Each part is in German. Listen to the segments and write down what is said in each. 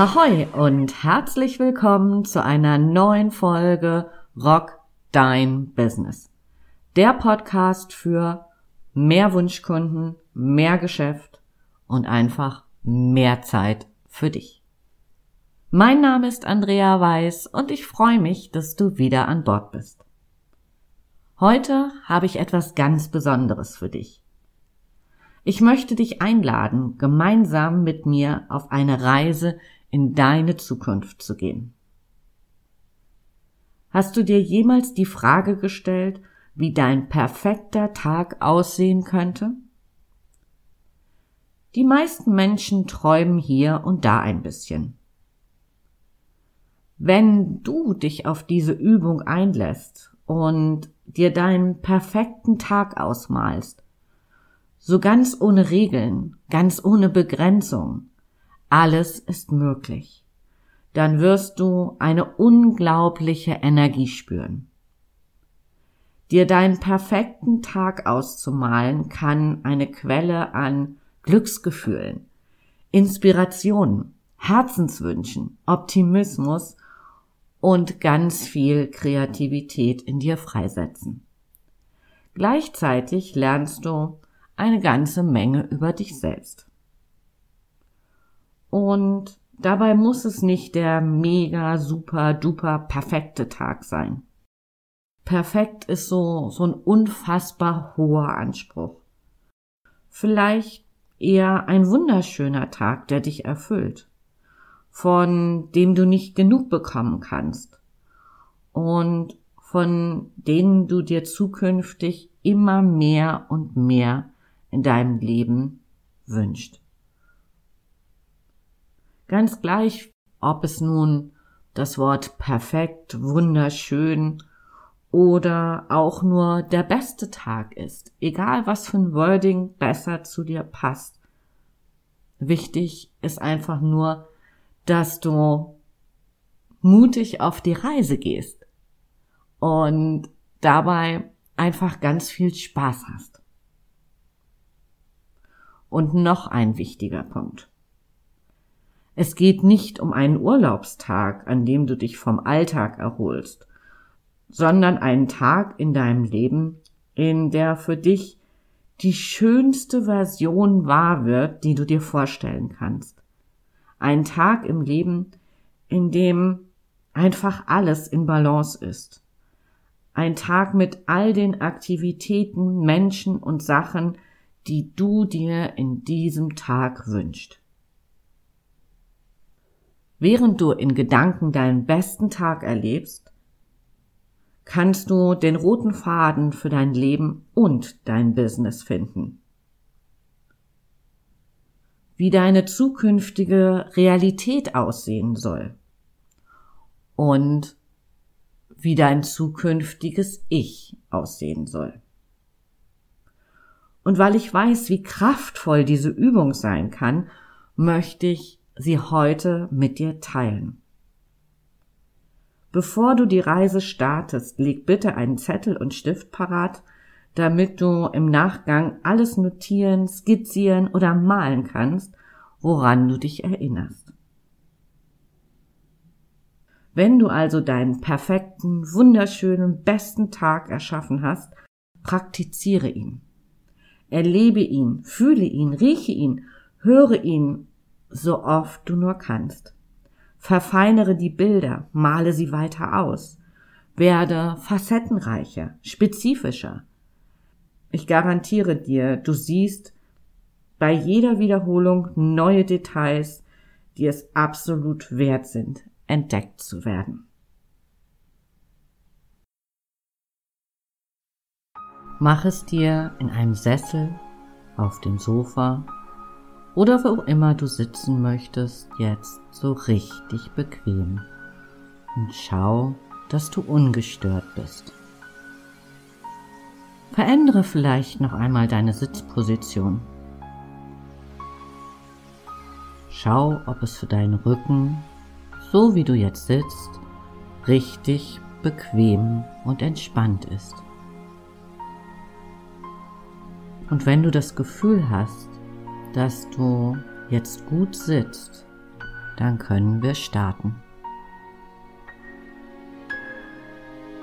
Ahoi und herzlich willkommen zu einer neuen Folge Rock Dein Business. Der Podcast für mehr Wunschkunden, mehr Geschäft und einfach mehr Zeit für dich. Mein Name ist Andrea Weiß und ich freue mich, dass du wieder an Bord bist. Heute habe ich etwas ganz Besonderes für dich. Ich möchte dich einladen, gemeinsam mit mir auf eine Reise in deine Zukunft zu gehen. Hast du dir jemals die Frage gestellt, wie dein perfekter Tag aussehen könnte? Die meisten Menschen träumen hier und da ein bisschen. Wenn du dich auf diese Übung einlässt und dir deinen perfekten Tag ausmalst, so ganz ohne Regeln, ganz ohne Begrenzung, alles ist möglich, dann wirst du eine unglaubliche Energie spüren. Dir deinen perfekten Tag auszumalen kann eine Quelle an Glücksgefühlen, Inspirationen, Herzenswünschen, Optimismus und ganz viel Kreativität in dir freisetzen. Gleichzeitig lernst du eine ganze Menge über dich selbst. Und dabei muss es nicht der mega, super, duper, perfekte Tag sein. Perfekt ist so, so ein unfassbar hoher Anspruch. Vielleicht eher ein wunderschöner Tag, der dich erfüllt, von dem du nicht genug bekommen kannst und von denen du dir zukünftig immer mehr und mehr in deinem Leben wünscht. Ganz gleich, ob es nun das Wort perfekt, wunderschön oder auch nur der beste Tag ist, egal was für ein Wording besser zu dir passt. Wichtig ist einfach nur, dass du mutig auf die Reise gehst und dabei einfach ganz viel Spaß hast. Und noch ein wichtiger Punkt. Es geht nicht um einen Urlaubstag, an dem du dich vom Alltag erholst, sondern einen Tag in deinem Leben, in der für dich die schönste Version wahr wird, die du dir vorstellen kannst. Ein Tag im Leben, in dem einfach alles in Balance ist. Ein Tag mit all den Aktivitäten, Menschen und Sachen, die du dir in diesem Tag wünscht. Während du in Gedanken deinen besten Tag erlebst, kannst du den roten Faden für dein Leben und dein Business finden. Wie deine zukünftige Realität aussehen soll und wie dein zukünftiges Ich aussehen soll. Und weil ich weiß, wie kraftvoll diese Übung sein kann, möchte ich sie heute mit dir teilen. Bevor du die Reise startest, leg bitte einen Zettel und Stift parat, damit du im Nachgang alles notieren, skizzieren oder malen kannst, woran du dich erinnerst. Wenn du also deinen perfekten, wunderschönen, besten Tag erschaffen hast, praktiziere ihn. Erlebe ihn, fühle ihn, rieche ihn, höre ihn so oft du nur kannst. Verfeinere die Bilder, male sie weiter aus. Werde facettenreicher, spezifischer. Ich garantiere dir, du siehst bei jeder Wiederholung neue Details, die es absolut wert sind, entdeckt zu werden. Mach es dir in einem Sessel, auf dem Sofa oder wo immer du sitzen möchtest, jetzt so richtig bequem. Und schau, dass du ungestört bist. Verändere vielleicht noch einmal deine Sitzposition. Schau, ob es für deinen Rücken, so wie du jetzt sitzt, richtig bequem und entspannt ist. Und wenn du das Gefühl hast, dass du jetzt gut sitzt, Dann können wir starten.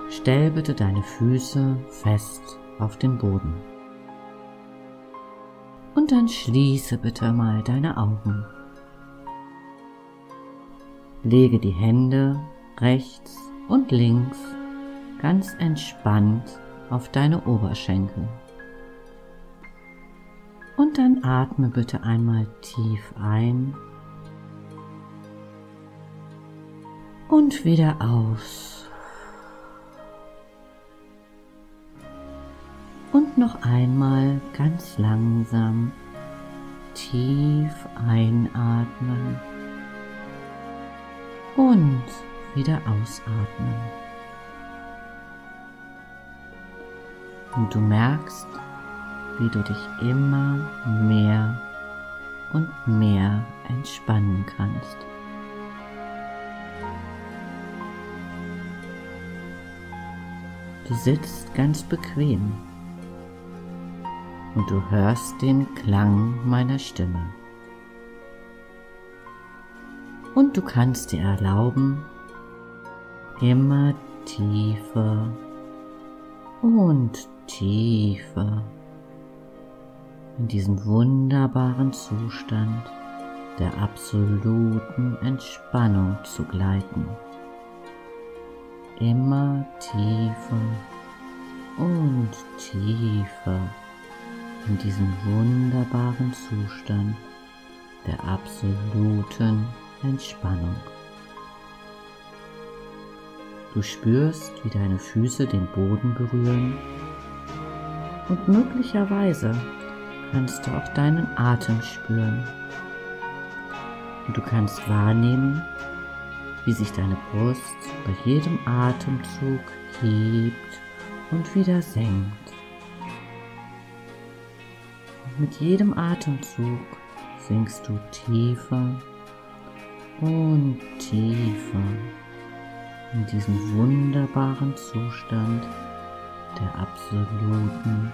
Stell bitte deine Füße fest auf den Boden. Und dann schließe bitte mal deine Augen. Lege die Hände rechts und links ganz entspannt auf deine Oberschenkel. Und dann atme bitte einmal tief ein und wieder aus. Und noch einmal ganz langsam tief einatmen und wieder ausatmen. Und du merkst, wie du dich immer mehr und mehr entspannen kannst. Du sitzt ganz bequem und du hörst den Klang meiner Stimme. Und du kannst dir erlauben, immer tiefer und tiefer in diesen wunderbaren Zustand der absoluten Entspannung zu gleiten. Immer tiefer und tiefer in diesen wunderbaren Zustand der absoluten Entspannung. Du spürst, wie deine Füße den Boden berühren und möglicherweise kannst du auch deinen Atem spüren. Und du kannst wahrnehmen, wie sich deine Brust bei jedem Atemzug hebt und wieder senkt. Und mit jedem Atemzug sinkst du tiefer und tiefer in diesen wunderbaren Zustand der absoluten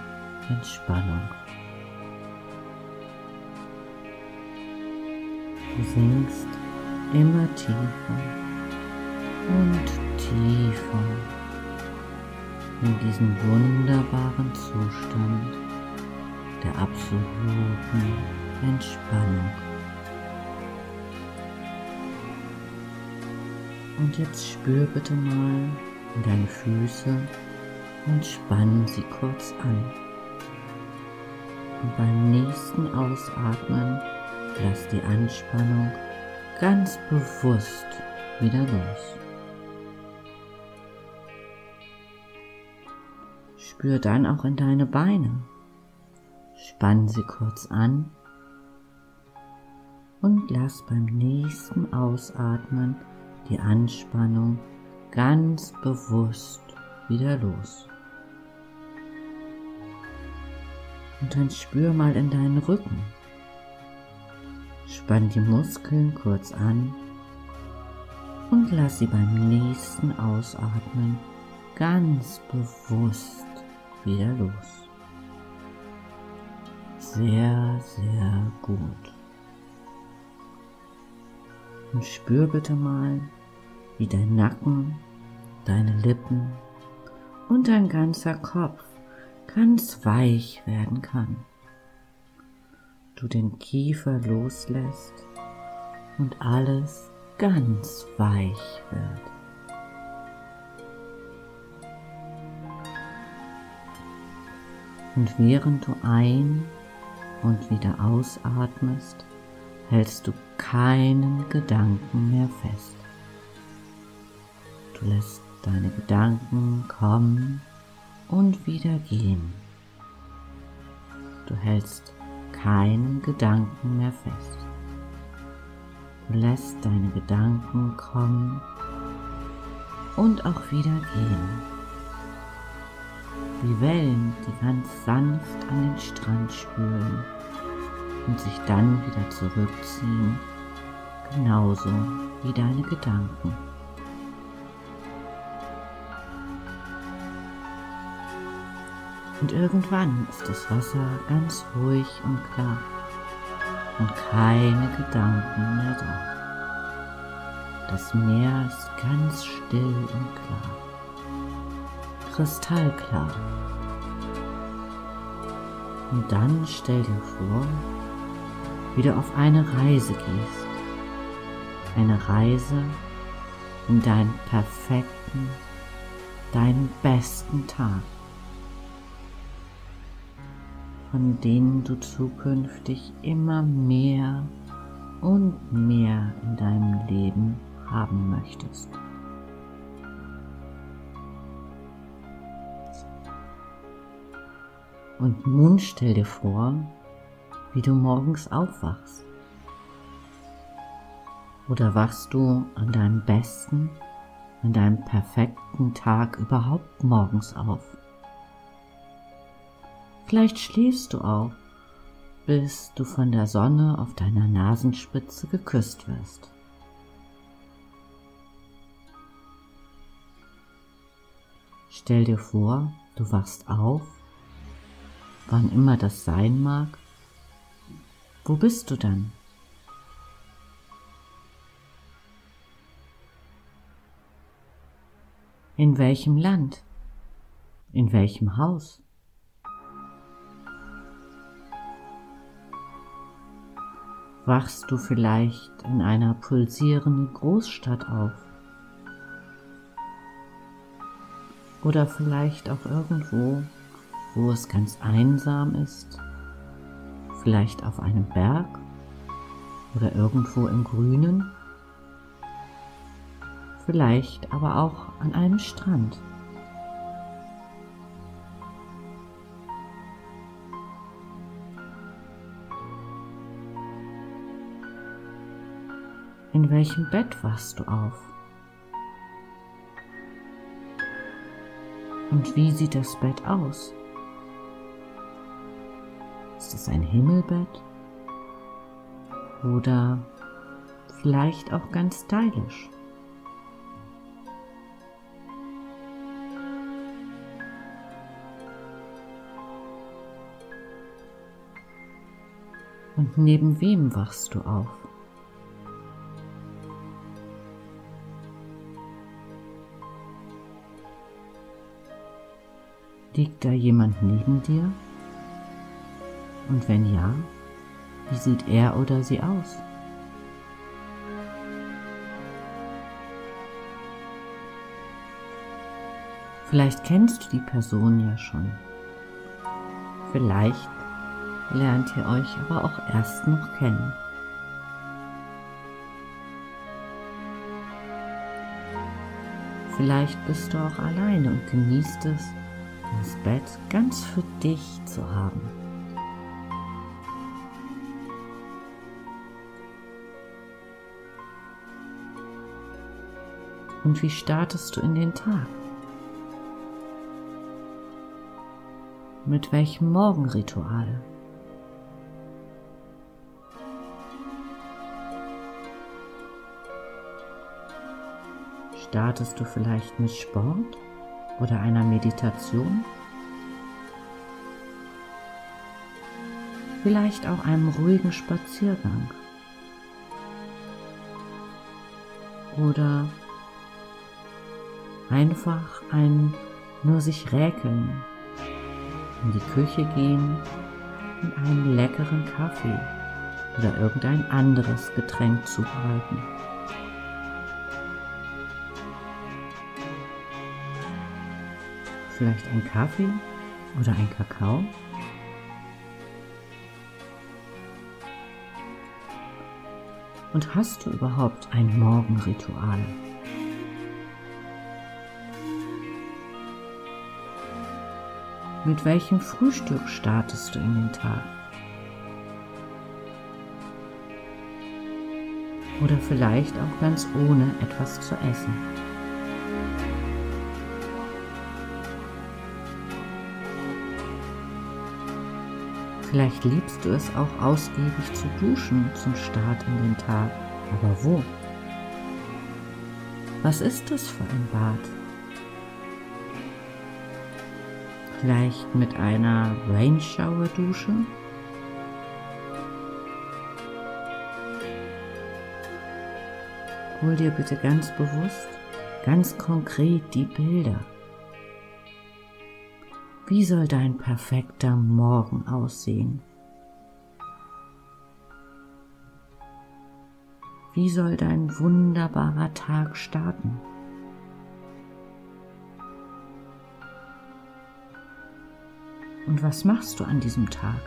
Entspannung. Du sinkst immer tiefer und tiefer in diesen wunderbaren Zustand der absoluten Entspannung. Und jetzt spür bitte mal in deine Füße und spann sie kurz an. Und beim nächsten Ausatmen lass die Anspannung ganz bewusst wieder los. Spür dann auch in deine Beine. Spann sie kurz an und lass beim nächsten Ausatmen die Anspannung ganz bewusst wieder los. Und dann spür mal in deinen Rücken. Spann die Muskeln kurz an und lass sie beim nächsten Ausatmen ganz bewusst wieder los. Sehr, sehr gut. Und spür bitte mal, wie dein Nacken, deine Lippen und dein ganzer Kopf ganz weich werden kann. Du den Kiefer loslässt und alles ganz weich wird. Und während du ein- und wieder ausatmest, hältst du keinen Gedanken mehr fest. Du lässt deine Gedanken kommen und wieder gehen. Du hältst keinen Gedanken mehr fest. Du lässt deine Gedanken kommen und auch wieder gehen. Wie Wellen, die ganz sanft an den Strand spülen und sich dann wieder zurückziehen, genauso wie deine Gedanken. Und irgendwann ist das Wasser ganz ruhig und klar und keine Gedanken mehr da. Das Meer ist ganz still und klar. Kristallklar. Und dann stell dir vor, wie du auf eine Reise gehst. Eine Reise in deinen perfekten, deinen besten Tag, von denen du zukünftig immer mehr und mehr in deinem Leben haben möchtest. Und nun stell dir vor, wie du morgens aufwachst. Oder wachst du an deinem besten, an deinem perfekten Tag überhaupt morgens auf? Vielleicht schläfst du auch, bis du von der Sonne auf deiner Nasenspitze geküsst wirst. Stell dir vor, du wachst auf, wann immer das sein mag. Wo bist du dann? In welchem Land? In welchem Haus? Wachst du vielleicht in einer pulsierenden Großstadt auf? Oder vielleicht auch irgendwo, wo es ganz einsam ist, vielleicht auf einem Berg oder irgendwo im Grünen, vielleicht aber auch an einem Strand. In welchem Bett wachst du auf? Und wie sieht das Bett aus? Ist es ein Himmelbett? Oder vielleicht auch ganz stylisch? Und neben wem wachst du auf? Liegt da jemand neben dir? Und wenn ja, wie sieht er oder sie aus? Vielleicht kennst du die Person ja schon. Vielleicht lernt ihr euch aber auch erst noch kennen. Vielleicht bist du auch alleine und genießt es, das Bett ganz für dich zu haben. Und wie startest du in den Tag? Mit welchem Morgenritual? Startest du vielleicht mit Sport? Oder einer Meditation, vielleicht auch einem ruhigen Spaziergang oder einfach ein nur sich räkeln, in die Küche gehen und einen leckeren Kaffee oder irgendein anderes Getränk zubereiten. Vielleicht ein Kaffee oder ein Kakao? Und hast du überhaupt ein Morgenritual? Mit welchem Frühstück startest du in den Tag? Oder vielleicht auch ganz ohne etwas zu essen. Vielleicht liebst du es auch ausgiebig zu duschen zum Start in den Tag. Aber wo? Was ist das für ein Bad? Vielleicht mit einer Rainshower-Dusche? Hol dir bitte ganz bewusst, ganz konkret die Bilder. Wie soll dein perfekter Morgen aussehen? Wie soll dein wunderbarer Tag starten? Und was machst du an diesem Tag?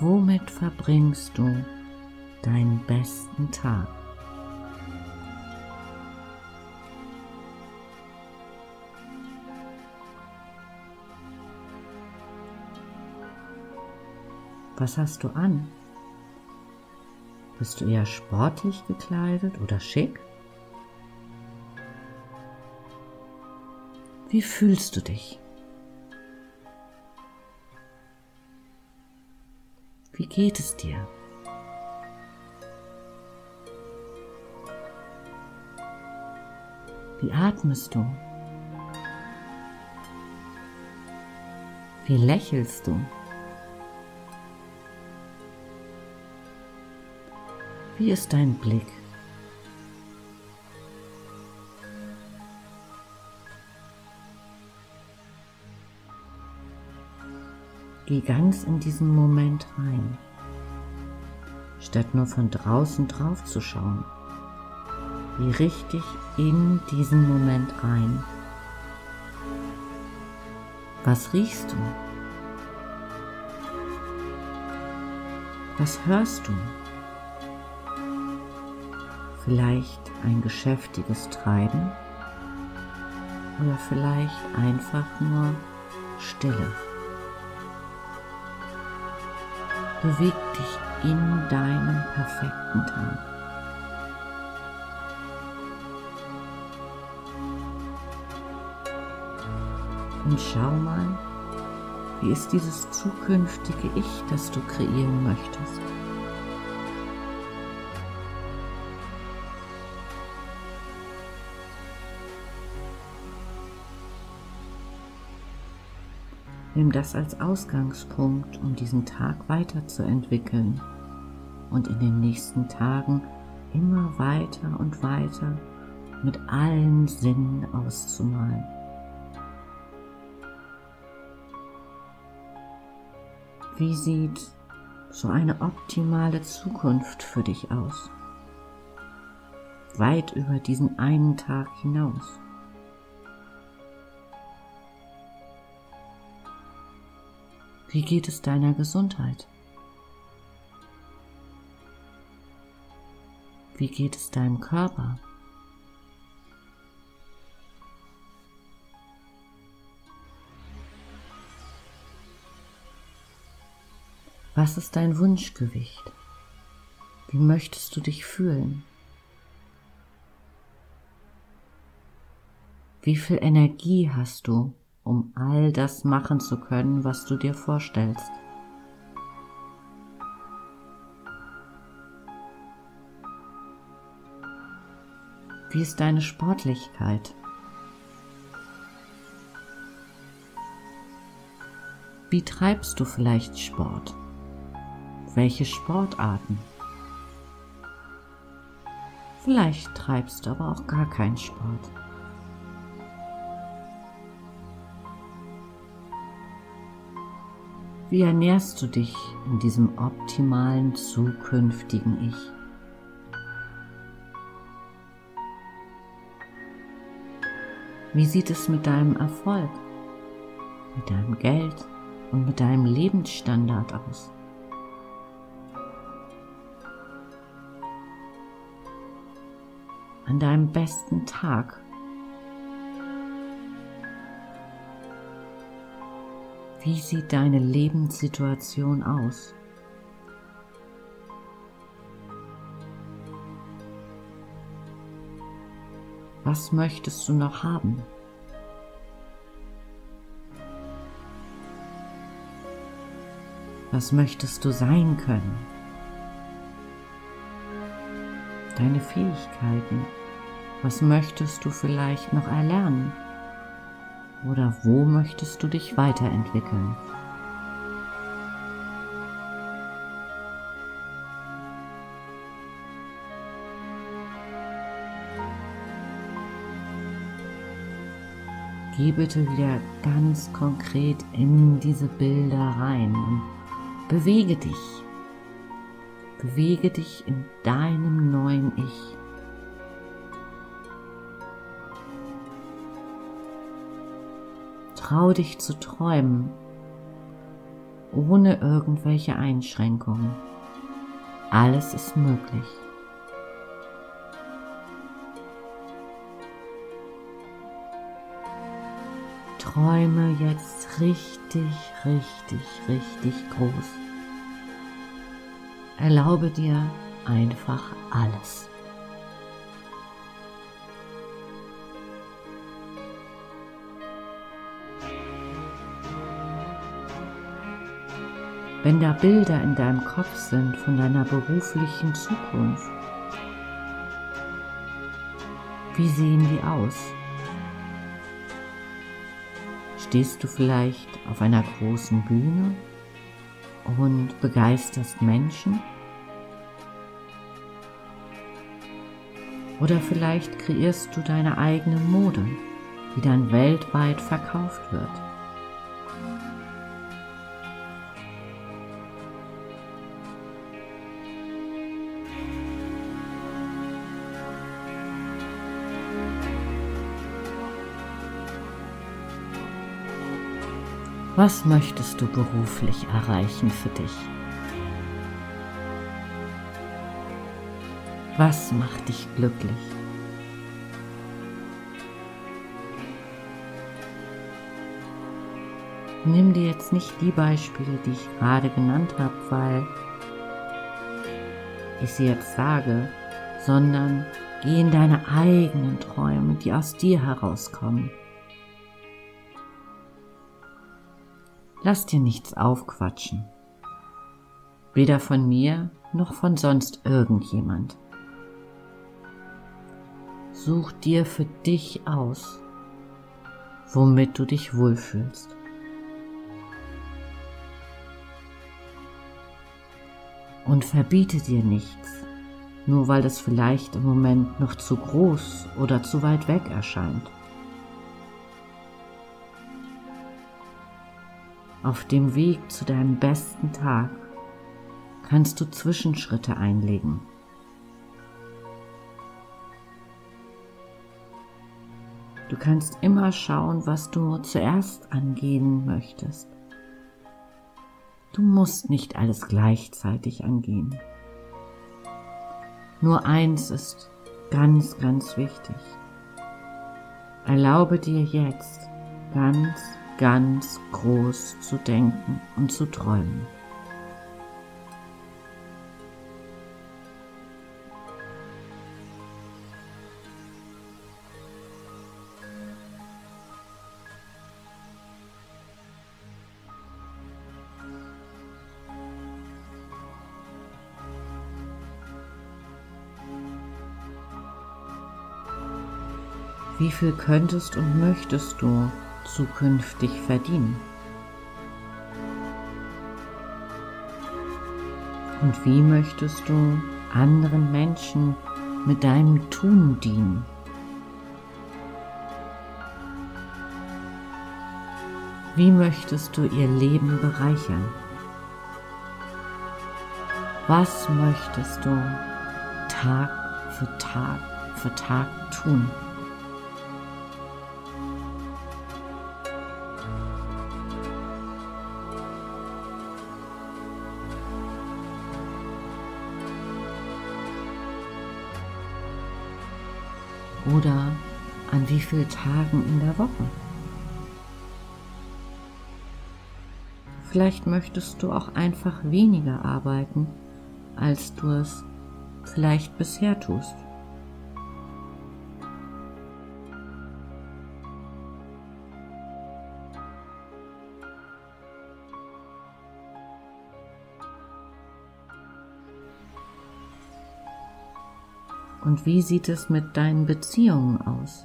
Womit verbringst du deinen besten Tag? Was hast du an? Bist du eher sportlich gekleidet oder schick? Wie fühlst du dich? Wie geht es dir? Wie atmest du? Wie lächelst du? Wie ist dein Blick? Geh ganz in diesen Moment rein, statt nur von draußen drauf zu schauen. Geh richtig in diesen Moment rein. Was riechst du? Was hörst du? Vielleicht ein geschäftiges Treiben oder vielleicht einfach nur Stille. Beweg dich in deinem perfekten Tag. Und schau mal, wie ist dieses zukünftige Ich, das du kreieren möchtest. Nimm das als Ausgangspunkt, um diesen Tag weiterzuentwickeln und in den nächsten Tagen immer weiter und weiter mit allen Sinnen auszumalen. Wie sieht so eine optimale Zukunft für dich aus? Weit über diesen einen Tag hinaus. Wie geht es deiner Gesundheit? Wie geht es deinem Körper? Was ist dein Wunschgewicht? Wie möchtest du dich fühlen? Wie viel Energie hast du? Um all das machen zu können, was du dir vorstellst. Wie ist deine Sportlichkeit? Wie treibst du vielleicht Sport? Welche Sportarten? Vielleicht treibst du aber auch gar keinen Sport. Wie ernährst du dich in diesem optimalen zukünftigen Ich? Wie sieht es mit deinem Erfolg, mit deinem Geld und mit deinem Lebensstandard aus? An deinem besten Tag Wie sieht deine Lebenssituation aus? Was möchtest du noch haben? Was möchtest du sein können? Deine Fähigkeiten. Was möchtest du vielleicht noch erlernen? oder wo möchtest du dich weiterentwickeln? Geh bitte wieder ganz konkret in diese Bilder rein und bewege dich. Bewege dich in deinem neuen Ich. Trau dich zu träumen, ohne irgendwelche Einschränkungen. Alles ist möglich. Träume jetzt richtig, richtig, richtig groß. Erlaube dir einfach alles. Wenn da Bilder in deinem Kopf sind von deiner beruflichen Zukunft, wie sehen die aus? Stehst du vielleicht auf einer großen Bühne und begeisterst Menschen? Oder vielleicht kreierst du deine eigene Mode, die dann weltweit verkauft wird. Was möchtest du beruflich erreichen für dich? Was macht dich glücklich? Nimm dir jetzt nicht die Beispiele, die ich gerade genannt habe, weil ich sie jetzt sage, sondern geh in deine eigenen Träume, die aus dir herauskommen. Lass dir nichts aufquatschen. Weder von mir noch von sonst irgendjemand. Such dir für dich aus, womit du dich wohlfühlst. Und verbiete dir nichts, nur weil es vielleicht im Moment noch zu groß oder zu weit weg erscheint. Auf dem Weg zu deinem besten Tag kannst du Zwischenschritte einlegen. Du kannst immer schauen, was du zuerst angehen möchtest. Du musst nicht alles gleichzeitig angehen. Nur eins ist ganz, ganz wichtig. Erlaube dir jetzt ganz ganz groß zu denken und zu träumen. Wie viel könntest und möchtest du zukünftig verdienen? Und wie möchtest du anderen Menschen mit deinem Tun dienen? Wie möchtest du ihr Leben bereichern? Was möchtest du Tag für Tag für Tag tun? Oder an wie vielen Tagen in der Woche. Vielleicht möchtest du auch einfach weniger arbeiten, als du es vielleicht bisher tust. Und wie sieht es mit deinen Beziehungen aus?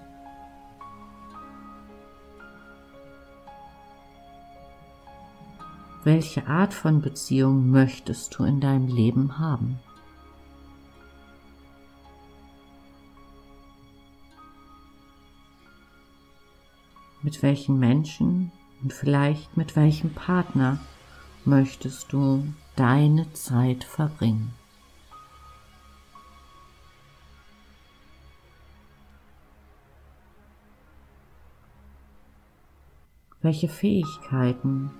Welche Art von Beziehung möchtest du in deinem Leben haben? Mit welchen Menschen und vielleicht mit welchem Partner möchtest du deine Zeit verbringen? Welche Fähigkeiten,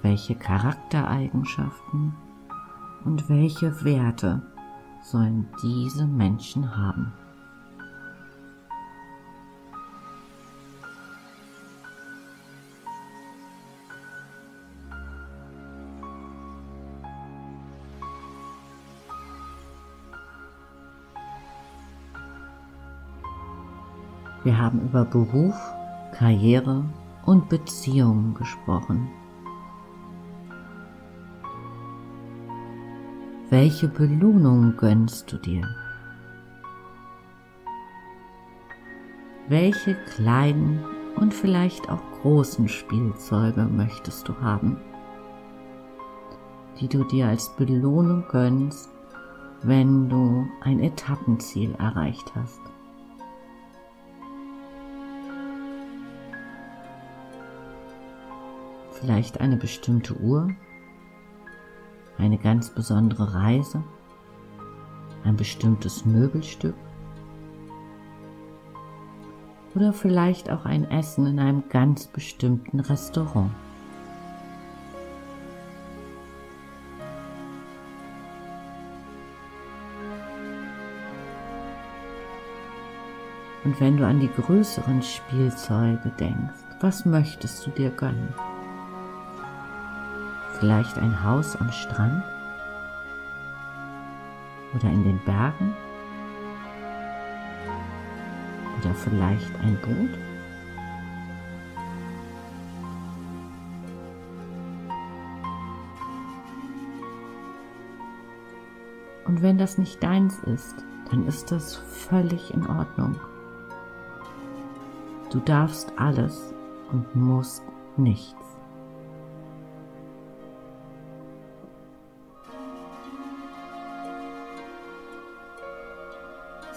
welche Charaktereigenschaften und welche Werte sollen diese Menschen haben? Wir haben über Beruf, Karriere und Beziehungen gesprochen. Welche Belohnung gönnst du dir? Welche kleinen und vielleicht auch großen Spielzeuge möchtest du haben, die du dir als Belohnung gönnst, wenn du ein Etappenziel erreicht hast? Vielleicht eine bestimmte Uhr, eine ganz besondere Reise, ein bestimmtes Möbelstück oder vielleicht auch ein Essen in einem ganz bestimmten Restaurant. Und wenn du an die größeren Spielzeuge denkst, was möchtest du dir gönnen? Vielleicht ein Haus am Strand oder in den Bergen oder vielleicht ein Boot. Und wenn das nicht deins ist, dann ist das völlig in Ordnung. Du darfst alles und musst nichts.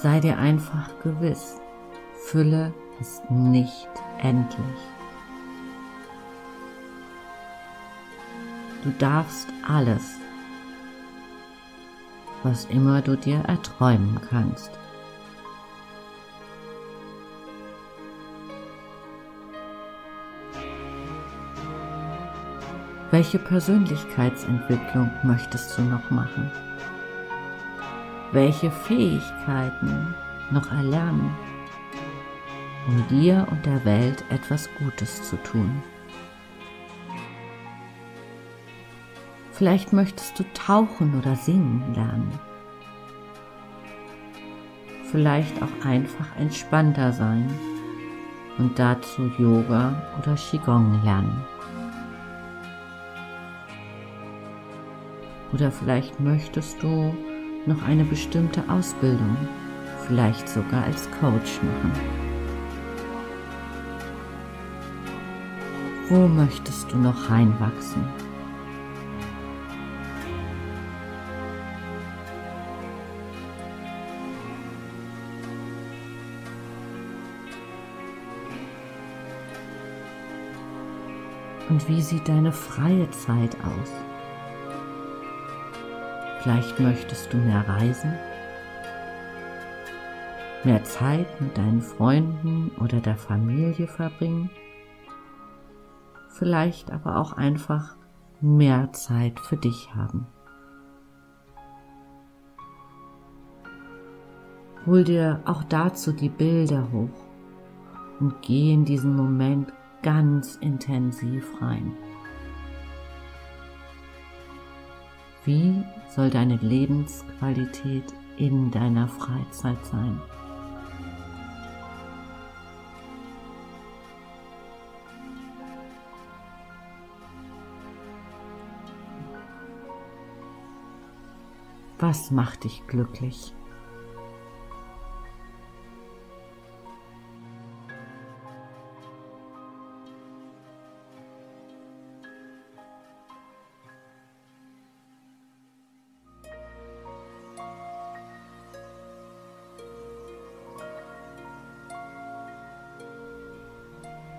Sei dir einfach gewiss, Fülle ist nicht endlich. Du darfst alles, was immer du dir erträumen kannst. Welche Persönlichkeitsentwicklung möchtest du noch machen? Welche Fähigkeiten noch erlernen, um dir und der Welt etwas Gutes zu tun. Vielleicht möchtest du tauchen oder singen lernen. Vielleicht auch einfach entspannter sein und dazu Yoga oder Qigong lernen. Oder vielleicht möchtest du noch eine bestimmte Ausbildung, vielleicht sogar als Coach machen. Wo möchtest du noch reinwachsen? Und wie sieht deine freie Zeit aus? Vielleicht möchtest du mehr reisen, mehr Zeit mit deinen Freunden oder der Familie verbringen, vielleicht aber auch einfach mehr Zeit für dich haben. Hol dir auch dazu die Bilder hoch und geh in diesen Moment ganz intensiv rein. Wie soll deine Lebensqualität in deiner Freizeit sein? Was macht dich glücklich?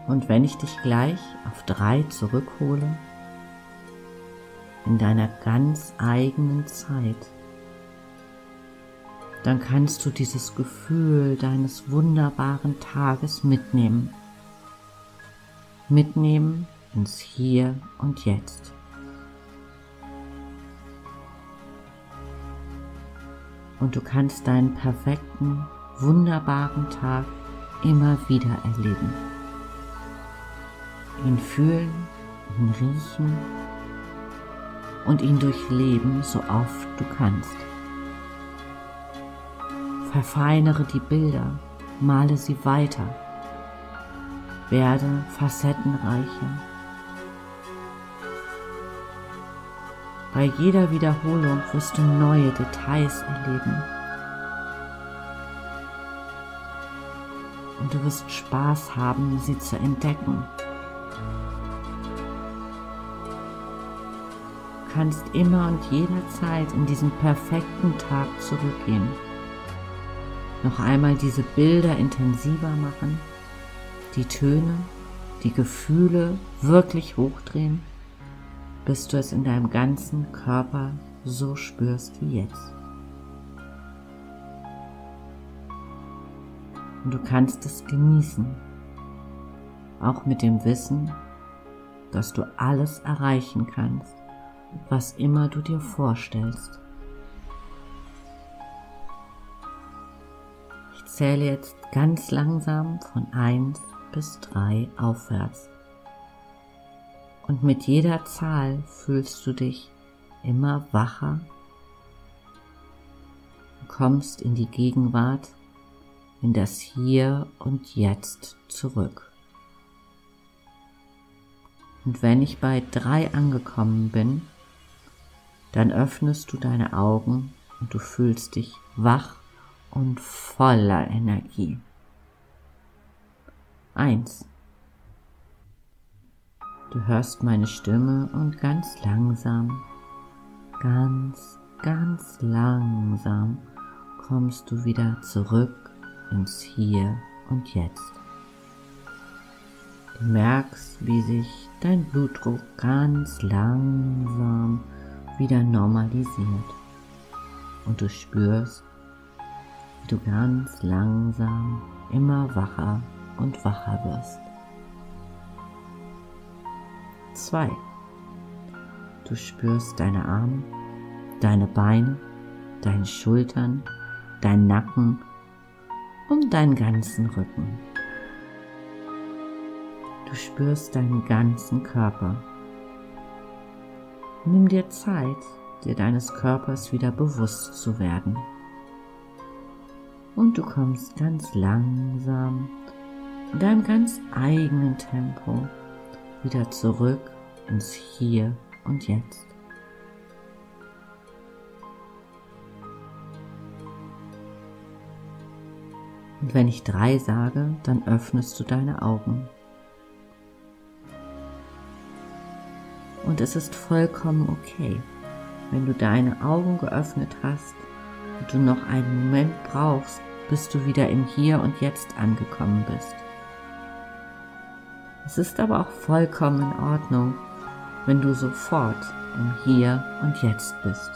Und wenn ich dich gleich auf drei zurückhole, in deiner ganz eigenen Zeit, dann kannst du dieses Gefühl deines wunderbaren Tages mitnehmen. Mitnehmen ins Hier und Jetzt. Und du kannst deinen perfekten, wunderbaren Tag immer wieder erleben. Ihn fühlen, ihn riechen und ihn durchleben, so oft du kannst. Verfeinere die Bilder, male sie weiter, werde facettenreicher. Bei jeder Wiederholung wirst du neue Details erleben. Und du wirst Spaß haben, sie zu entdecken. Kannst immer und jederzeit in diesen perfekten Tag zurückgehen noch einmal diese Bilder intensiver machen, die Töne, die Gefühle wirklich hochdrehen, bis du es in deinem ganzen Körper so spürst wie jetzt. Und du kannst es genießen, auch mit dem Wissen, dass du alles erreichen kannst, was immer du dir vorstellst. zähle jetzt ganz langsam von 1 bis 3 aufwärts. Und mit jeder Zahl fühlst du dich immer wacher, und kommst in die Gegenwart, in das Hier und Jetzt zurück. Und wenn ich bei 3 angekommen bin, dann öffnest du deine Augen und du fühlst dich wach und voller Energie. Eins. Du hörst meine Stimme und ganz langsam, ganz, ganz langsam kommst du wieder zurück ins Hier und Jetzt. Du merkst, wie sich dein Blutdruck ganz langsam wieder normalisiert und du spürst, du ganz langsam immer wacher und wacher wirst. 2. Du spürst deine Arme, deine Beine, deine Schultern, deinen Nacken und deinen ganzen Rücken. Du spürst deinen ganzen Körper. Nimm dir Zeit, dir deines Körpers wieder bewusst zu werden und du kommst ganz langsam in deinem ganz eigenen Tempo wieder zurück ins Hier und Jetzt. Und wenn ich drei sage, dann öffnest du deine Augen. Und es ist vollkommen okay, wenn du deine Augen geöffnet hast und du noch einen Moment brauchst, bis du wieder im Hier und Jetzt angekommen bist. Es ist aber auch vollkommen in Ordnung, wenn du sofort im Hier und Jetzt bist.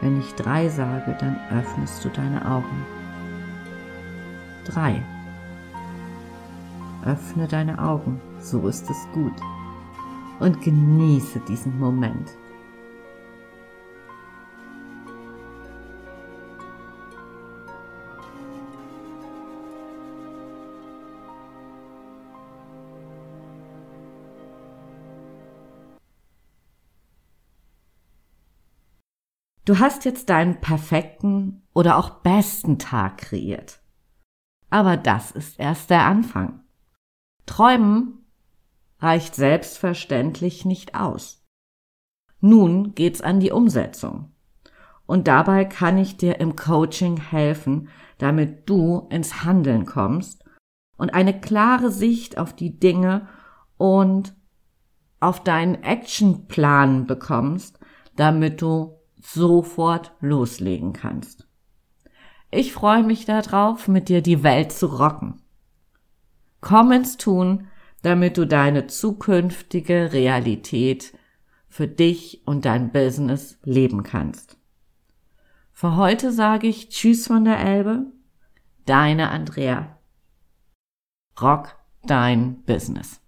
Wenn ich drei sage, dann öffnest du deine Augen. Drei. Öffne deine Augen, so ist es gut. Und genieße diesen Moment. Du hast jetzt deinen perfekten oder auch besten Tag kreiert. Aber das ist erst der Anfang. Träumen reicht selbstverständlich nicht aus. Nun geht's an die Umsetzung. Und dabei kann ich dir im Coaching helfen, damit du ins Handeln kommst und eine klare Sicht auf die Dinge und auf deinen Actionplan bekommst, damit du sofort loslegen kannst. Ich freue mich darauf, mit dir die Welt zu rocken. Komm ins Tun, damit du deine zukünftige Realität für dich und dein Business leben kannst. Für heute sage ich Tschüss von der Elbe, deine Andrea. Rock dein Business.